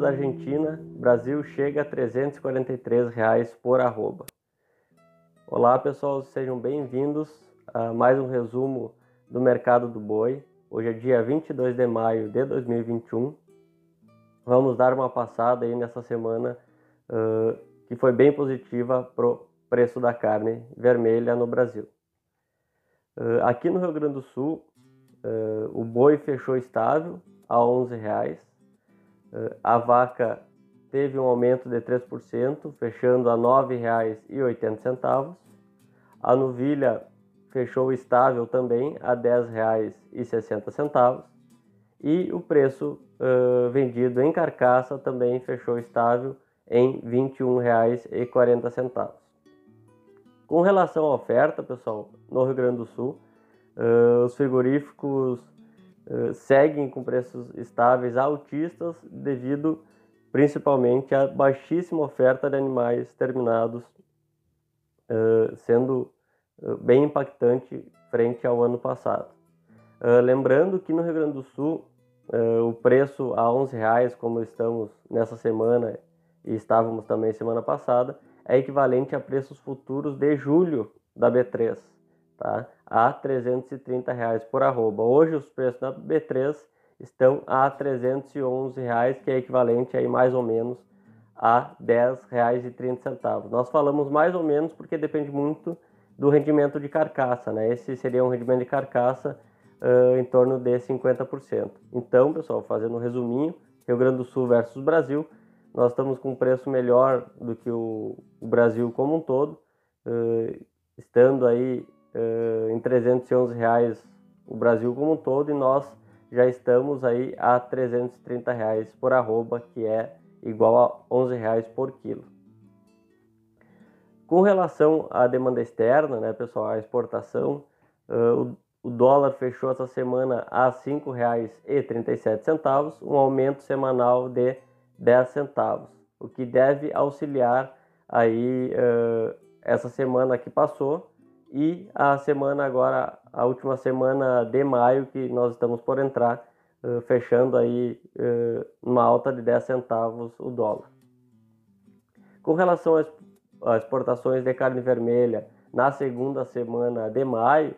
da Argentina, Brasil chega a 343 reais por arroba. Olá pessoal, sejam bem-vindos a mais um resumo do mercado do boi. Hoje é dia 22 de maio de 2021. Vamos dar uma passada aí nessa semana uh, que foi bem positiva para o preço da carne vermelha no Brasil. Uh, aqui no Rio Grande do Sul, uh, o boi fechou estável a 11 reais a vaca teve um aumento de 3%, fechando a R$ 9,80. A novilha fechou estável também a R$ 10,60. E o preço uh, vendido em carcaça também fechou estável em R$ 21,40. Com relação à oferta, pessoal, no Rio Grande do Sul, uh, os frigoríficos eh, seguem com preços estáveis altistas devido principalmente à baixíssima oferta de animais terminados, uh, sendo uh, bem impactante frente ao ano passado. lembrando que no Rio Grande do Sul o preço a 11 reais, como estamos nessa semana e estávamos também semana passada, é equivalente a preços futuros de julho da B3 tá? a 330 reais por arroba. Hoje os preços da B3 estão a 311 reais, que é equivalente aí mais ou menos a 10 reais e 30 centavos. Nós falamos mais ou menos porque depende muito do rendimento de carcaça, né? Esse seria um rendimento de carcaça uh, em torno de 50%. Então, pessoal, fazendo um resuminho, Rio Grande do Sul versus Brasil, nós estamos com um preço melhor do que o, o Brasil como um todo, uh, estando aí uh, em 311 reais o Brasil como um todo e nós já estamos aí a 330 reais por arroba, que é igual a 11 reais por quilo. Com relação à demanda externa, né, pessoal, a exportação, uh, o, o, dólar fechou essa semana a R$ 5,37, um aumento semanal de 10 centavos, o que deve auxiliar aí uh, essa semana que passou e a semana agora, a última semana de maio que nós estamos por entrar, uh, fechando aí uh, uma alta de 10 centavos o dólar. Com relação às, exportações de carne vermelha na segunda semana de maio,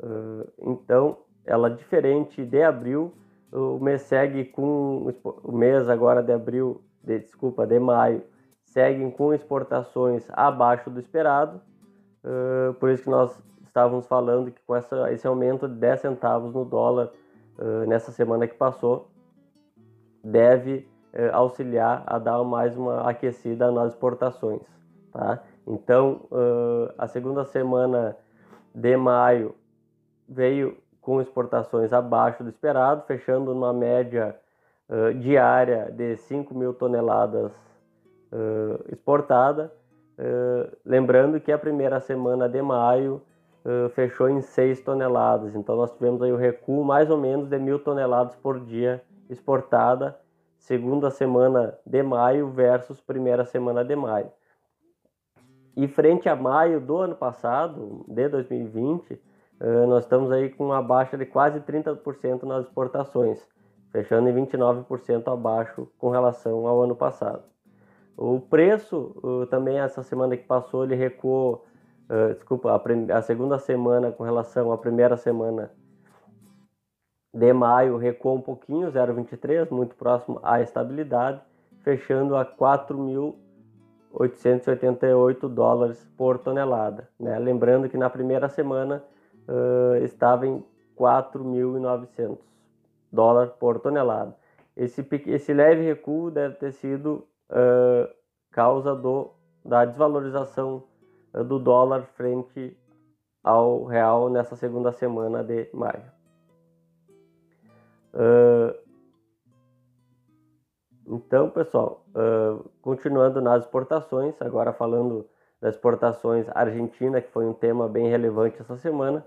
uh, então ela diferente de abril, o mês segue com o mês agora de abril, de, desculpa, de maio, seguem com exportações abaixo do esperado Uh, por isso que nós estávamos falando que com essa, esse aumento de 10 centavos no dólar uh, nessa semana que passou, deve uh, auxiliar a dar mais uma aquecida nas exportações. Tá? Então, a segunda semana de maio veio com exportações abaixo do esperado, fechando numa média diária de 5 mil toneladas exportada Uh, lembrando que a primeira semana de maio uh, fechou em 6 toneladas, então nós tivemos aí o recuo mais ou menos de mil toneladas por dia exportada, segunda semana de maio versus primeira semana de maio. E frente a maio do ano passado, de 2020, uh, nós estamos aí com uma baixa de quase 30% nas exportações, fechando em 29% abaixo com relação ao ano passado. O preço, uh, também essa semana que passou, ele recuou, uh, desculpa, a, a, segunda semana com relação à primeira semana de maio recuou um pouquinho, 0,23, muito próximo à estabilidade, fechando a 4.888 dólares por tonelada. Né? Lembrando que na primeira semana uh, estava em 4.900 dólares por tonelada. Esse, esse leve recuo deve ter sido uh, causa do, da desvalorização uh, do dólar frente ao real nessa segunda semana de maio. Uh, então, pessoal, continuando nas exportações, agora falando das exportações argentina, que foi um tema bem relevante essa semana.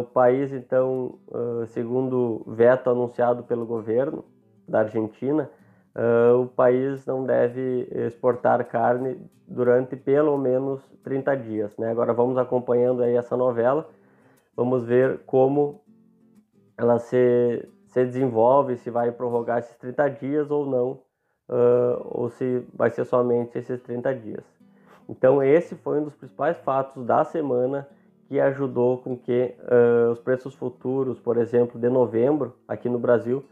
o país, então, segundo veto anunciado pelo governo da Argentina, uh, o país não deve exportar carne durante pelo menos 30 dias. Né? Agora vamos acompanhando aí essa novela, vamos ver como ela se, se desenvolve, se vai prorrogar esses 30 dias ou não uh, ou se vai ser somente esses 30 dias. Então esse foi um dos principais fatos da semana que ajudou com que uh, os preços futuros, por exemplo, de novembro aqui no Brasil,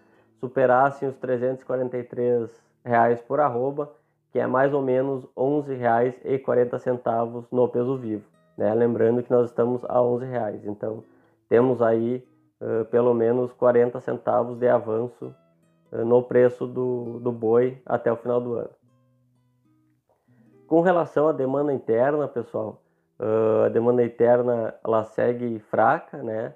superassem os 343 reais por arroba, que é mais ou menos R$ 11,40 no peso vivo. Né? Lembrando que nós estamos a 11 reais, então temos aí uh, pelo menos 40 centavos de avanço uh, no preço do, do boi até o final do ano. Com relação à demanda interna, pessoal, uh, a demanda interna ela segue fraca, né?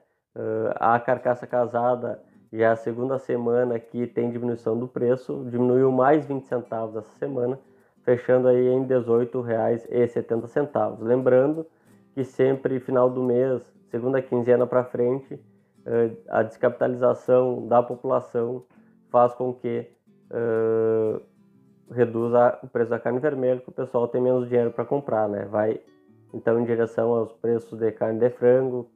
A carcaça casada é a segunda semana que tem diminuição do preço, diminuiu mais 20 centavos essa semana, fechando aí em R$ 18,70. Lembrando que sempre final do mês, segunda quinzena para frente, uh, a descapitalização da população faz com que uh, reduza o preço da carne vermelha, que o pessoal tem menos dinheiro para comprar, né? Vai então em direção aos preços de carne de frango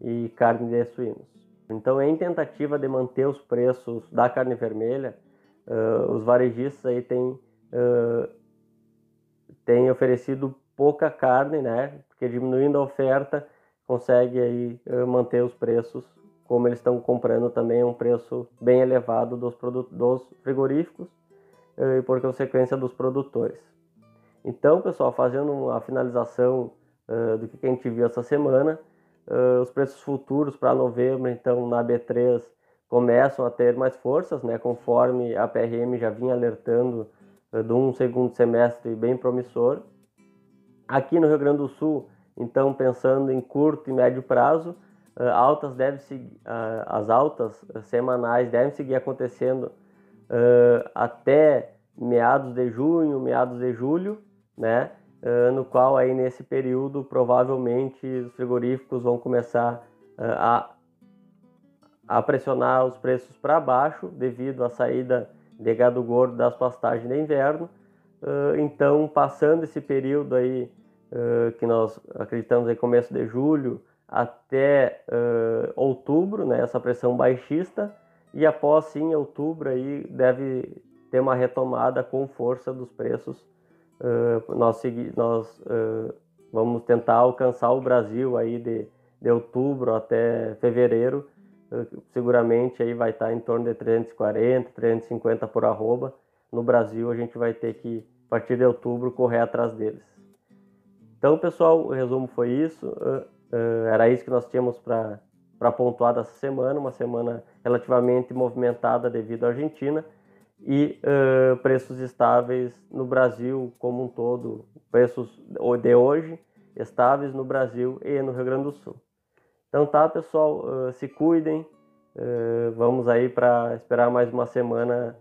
e carne de suínos. Então, em tentativa de manter os preços da carne vermelha, uh, os varejistas aí têm, uh, têm oferecido pouca carne, né? Porque diminuindo a oferta, consegue aí uh, manter os preços como eles estão comprando também um preço bem elevado dos, dos frigoríficos e por consequência dos produtores. Então, pessoal, fazendo a finalização do que a gente viu essa semana, uh, os preços futuros para novembro, então na B3 começam a ter mais forças, né, conforme a PRM já vinha alertando uh, de um segundo semestre bem promissor. Aqui no Rio Grande do Sul, então pensando em curto e médio prazo, altas devem seguir, as altas semanais devem seguir acontecendo até meados de junho, meados de julho, né? Uh, no qual aí nesse período provavelmente os frigoríficos vão começar uh, a, a pressionar os preços para baixo devido à saída de gado gordo das pastagens de inverno. Uh, então, passando esse período aí que nós acreditamos em começo de julho até outubro, né, essa pressão baixista, e após sim outubro aí deve ter uma retomada com força dos preços uh, nós, nós uh, vamos tentar alcançar o Brasil aí de, de outubro até fevereiro. Uh, seguramente aí vai estar em torno de 340, 350 por arroba. No Brasil a gente vai ter que, a partir de outubro, correr atrás deles. Então, pessoal, o resumo foi isso. era isso que nós tínhamos para pontuar dessa semana, uma semana relativamente movimentada devido à Argentina e uh, preços estáveis no Brasil como um todo, preços de hoje estáveis no Brasil e no Rio Grande do Sul. Então tá, pessoal, uh, se cuidem, uh, vamos aí para esperar mais uma semana,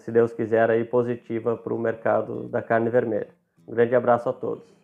se Deus quiser, aí positiva para o mercado da carne vermelha. Um grande abraço a todos.